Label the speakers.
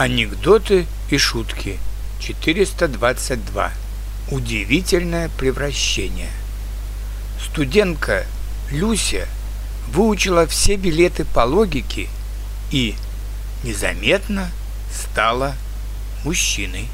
Speaker 1: Анекдоты и шутки. 422. Удивительное превращение. Студентка Люся выучила все билеты по логике и незаметно стала мужчиной.